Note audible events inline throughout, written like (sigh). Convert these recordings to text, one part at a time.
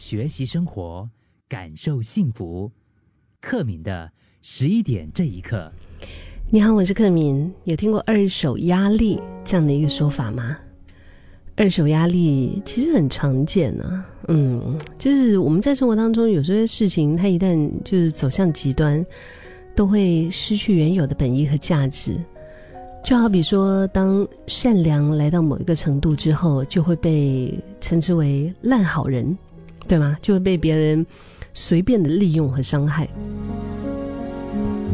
学习生活，感受幸福。克敏的十一点这一刻，你好，我是克敏。有听过二手压力这样的一个说法吗？二手压力其实很常见啊，嗯，就是我们在生活当中有些事情，它一旦就是走向极端，都会失去原有的本意和价值。就好比说，当善良来到某一个程度之后，就会被称之为烂好人，对吗？就会被别人随便的利用和伤害。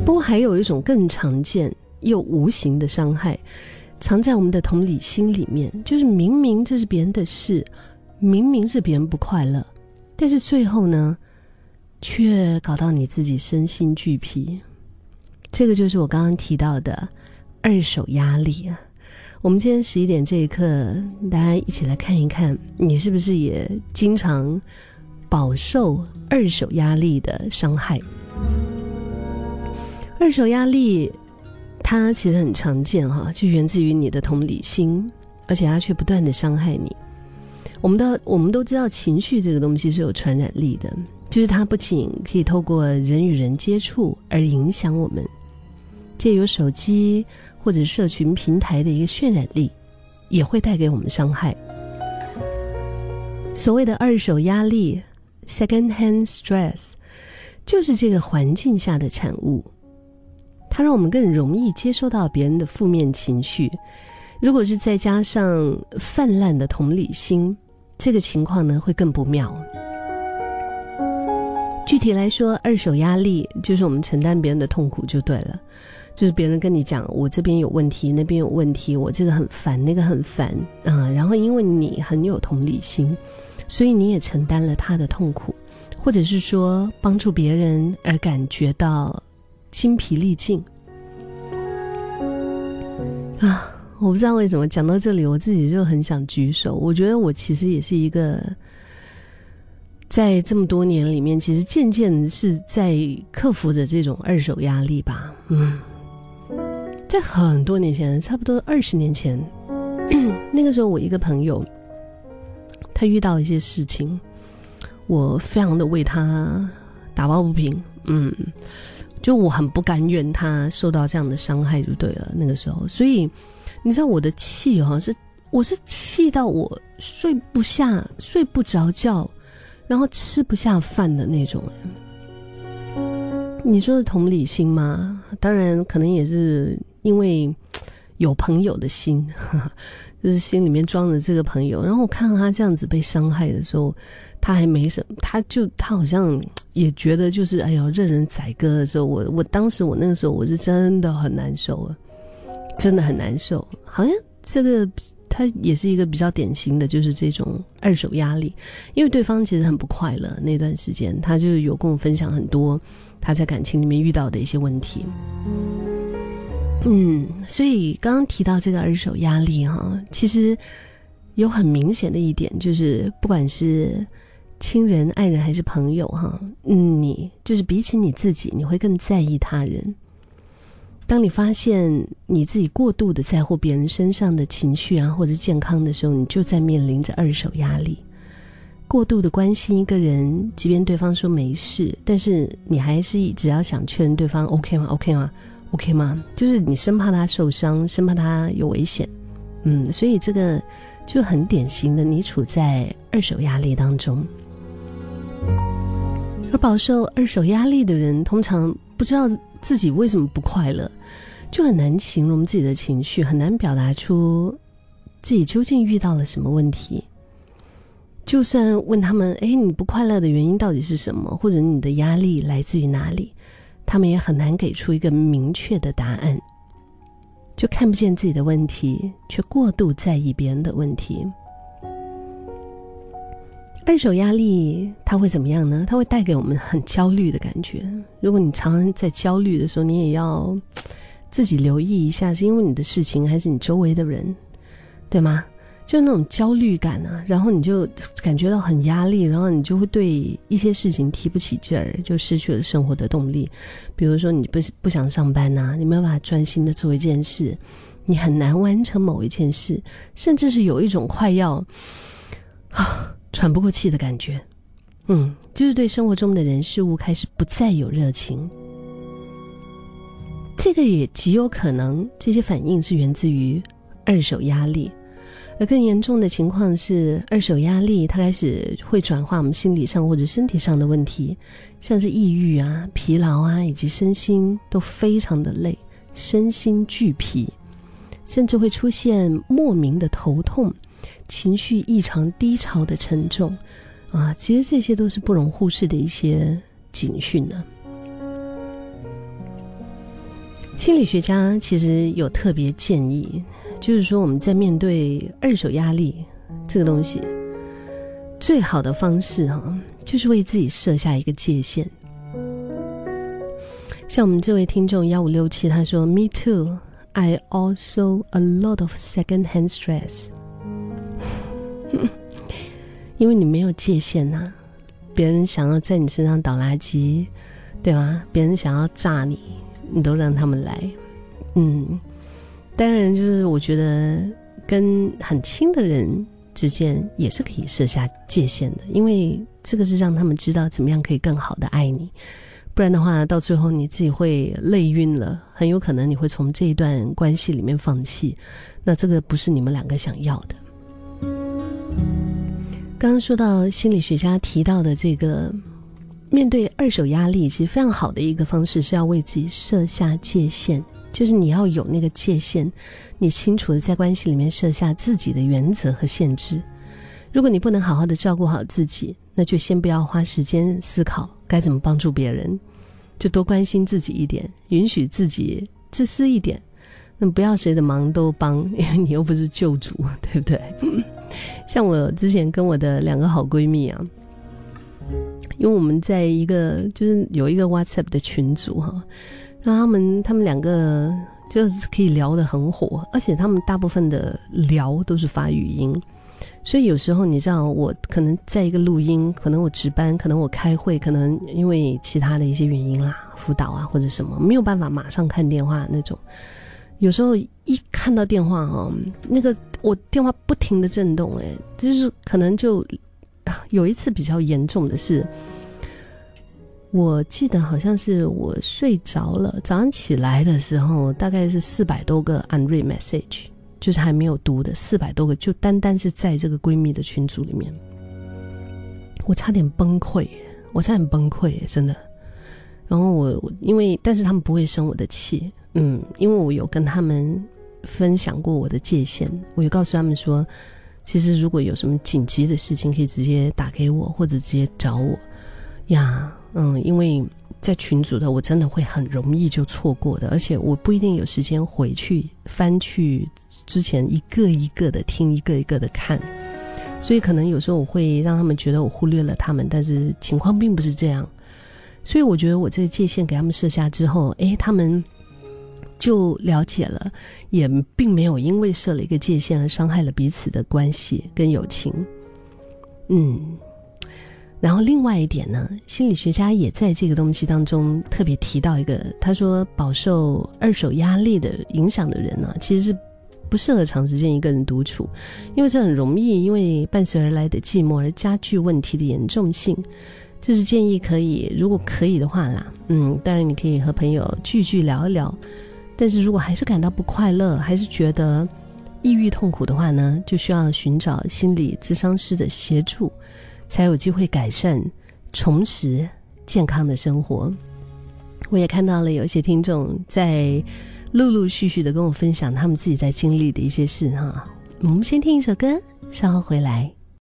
不过，还有一种更常见又无形的伤害。藏在我们的同理心里面，就是明明这是别人的事，明明是别人不快乐，但是最后呢，却搞到你自己身心俱疲。这个就是我刚刚提到的二手压力啊。我们今天十一点这一刻，大家一起来看一看，你是不是也经常饱受二手压力的伤害？二手压力。它其实很常见哈，就源自于你的同理心，而且它却不断的伤害你。我们都我们都知道，情绪这个东西是有传染力的，就是它不仅可以透过人与人接触而影响我们，借由手机或者社群平台的一个渲染力，也会带给我们伤害。所谓的二手压力 （second-hand stress），就是这个环境下的产物。它让我们更容易接收到别人的负面情绪，如果是再加上泛滥的同理心，这个情况呢会更不妙。具体来说，二手压力就是我们承担别人的痛苦就对了，就是别人跟你讲我这边有问题，那边有问题，我这个很烦，那个很烦啊，然后因为你很有同理心，所以你也承担了他的痛苦，或者是说帮助别人而感觉到。精疲力尽啊！我不知道为什么讲到这里，我自己就很想举手。我觉得我其实也是一个，在这么多年里面，其实渐渐是在克服着这种二手压力吧。嗯，在很多年前，差不多二十年前，(clears throat) 那个时候我一个朋友，他遇到一些事情，我非常的为他打抱不平。嗯。就我很不甘愿他受到这样的伤害，就对了。那个时候，所以你知道我的气哈是，我是气到我睡不下、睡不着觉，然后吃不下饭的那种人。你说的同理心吗？当然，可能也是因为有朋友的心，(laughs) 就是心里面装着这个朋友。然后我看到他这样子被伤害的时候。他还没什么，他就他好像也觉得就是哎呦任人宰割的时候，我我当时我那个时候我是真的很难受啊，真的很难受。好像这个他也是一个比较典型的，就是这种二手压力，因为对方其实很不快乐那段时间，他就有跟我分享很多他在感情里面遇到的一些问题。嗯，所以刚刚提到这个二手压力哈，其实有很明显的一点就是，不管是亲人、爱人还是朋友，哈，嗯，你就是比起你自己，你会更在意他人。当你发现你自己过度的在乎别人身上的情绪啊，或者健康的时候，你就在面临着二手压力。过度的关心一个人，即便对方说没事，但是你还是只要想确认对方 OK 吗？OK 吗？OK 吗？就是你生怕他受伤，生怕他有危险。嗯，所以这个就很典型的，你处在二手压力当中。而饱受二手压力的人，通常不知道自己为什么不快乐，就很难形容自己的情绪，很难表达出自己究竟遇到了什么问题。就算问他们：“哎，你不快乐的原因到底是什么？或者你的压力来自于哪里？”他们也很难给出一个明确的答案。就看不见自己的问题，却过度在意别人的问题。二手压力它会怎么样呢？它会带给我们很焦虑的感觉。如果你常常在焦虑的时候，你也要自己留意一下，是因为你的事情，还是你周围的人，对吗？就那种焦虑感啊，然后你就感觉到很压力，然后你就会对一些事情提不起劲儿，就失去了生活的动力。比如说，你不不想上班呐，你没有办法专心的做一件事，你很难完成某一件事，甚至是有一种快要啊。喘不过气的感觉，嗯，就是对生活中的人事物开始不再有热情。这个也极有可能，这些反应是源自于二手压力。而更严重的情况是，二手压力它开始会转化我们心理上或者身体上的问题，像是抑郁啊、疲劳啊，以及身心都非常的累，身心俱疲，甚至会出现莫名的头痛、情绪异常低潮的沉重啊。其实这些都是不容忽视的一些警讯呢。心理学家其实有特别建议。就是说，我们在面对二手压力这个东西，最好的方式哈，就是为自己设下一个界限。像我们这位听众幺五六七，他说：“Me too, I also a lot of second-hand stress。(laughs) ”因为你没有界限呐，别人想要在你身上倒垃圾，对吗？别人想要炸你，你都让他们来，嗯。当然，就是我觉得跟很亲的人之间也是可以设下界限的，因为这个是让他们知道怎么样可以更好的爱你。不然的话，到最后你自己会累晕了，很有可能你会从这一段关系里面放弃。那这个不是你们两个想要的。刚刚说到心理学家提到的这个，面对二手压力，其实非常好的一个方式是要为自己设下界限。就是你要有那个界限，你清楚的在关系里面设下自己的原则和限制。如果你不能好好的照顾好自己，那就先不要花时间思考该怎么帮助别人，就多关心自己一点，允许自己自私一点。那不要谁的忙都帮，因 (laughs) 为你又不是救主，对不对？像我之前跟我的两个好闺蜜啊，因为我们在一个就是有一个 WhatsApp 的群组哈。那他们他们两个就是可以聊得很火，而且他们大部分的聊都是发语音，所以有时候你知道，我可能在一个录音，可能我值班，可能我开会，可能因为其他的一些原因啦，辅导啊或者什么，没有办法马上看电话那种。有时候一看到电话哦，那个我电话不停的震动，哎，就是可能就有一次比较严重的是。我记得好像是我睡着了，早上起来的时候大概是四百多个 unread message，就是还没有读的四百多个，就单单是在这个闺蜜的群组里面，我差点崩溃，我差点崩溃，真的。然后我因为，但是他们不会生我的气，嗯，因为我有跟他们分享过我的界限，我有告诉他们说，其实如果有什么紧急的事情，可以直接打给我或者直接找我呀。嗯，因为在群组的，我真的会很容易就错过的，而且我不一定有时间回去翻去之前一个一个的听，一个一个的看，所以可能有时候我会让他们觉得我忽略了他们，但是情况并不是这样。所以我觉得我这个界限给他们设下之后，诶，他们就了解了，也并没有因为设了一个界限而伤害了彼此的关系跟友情。嗯。然后另外一点呢，心理学家也在这个东西当中特别提到一个，他说饱受二手压力的影响的人呢，其实是不适合长时间一个人独处，因为这很容易因为伴随而来的寂寞而加剧问题的严重性。就是建议可以，如果可以的话啦，嗯，当然你可以和朋友聚聚聊一聊，但是如果还是感到不快乐，还是觉得抑郁痛苦的话呢，就需要寻找心理咨商师的协助。才有机会改善、重拾健康的生活。我也看到了有些听众在陆陆续续的跟我分享他们自己在经历的一些事哈。我们先听一首歌，稍后回来。